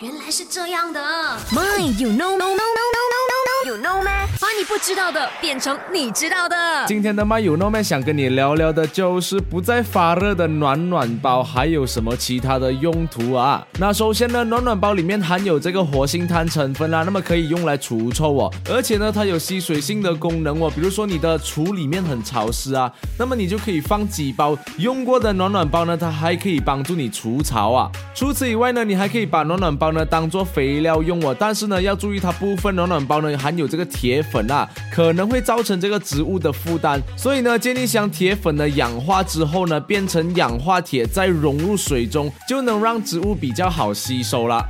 原来是这样的。My, you know, no, no, 不知道的变成你知道的。今天的麦有 no man 想跟你聊聊的就是不再发热的暖暖包，还有什么其他的用途啊？那首先呢，暖暖包里面含有这个活性炭成分啦，那么可以用来除臭哦，而且呢，它有吸水性的功能哦。比如说你的橱里面很潮湿啊，那么你就可以放几包用过的暖暖包呢，它还可以帮助你除潮啊。除此以外呢，你还可以把暖暖包呢当做肥料用哦，但是呢，要注意它部分暖暖包呢含有这个铁粉啊，可能会造成这个植物的负担，所以呢，建议将铁粉呢氧化之后呢，变成氧化铁，再融入水中，就能让植物比较好吸收了。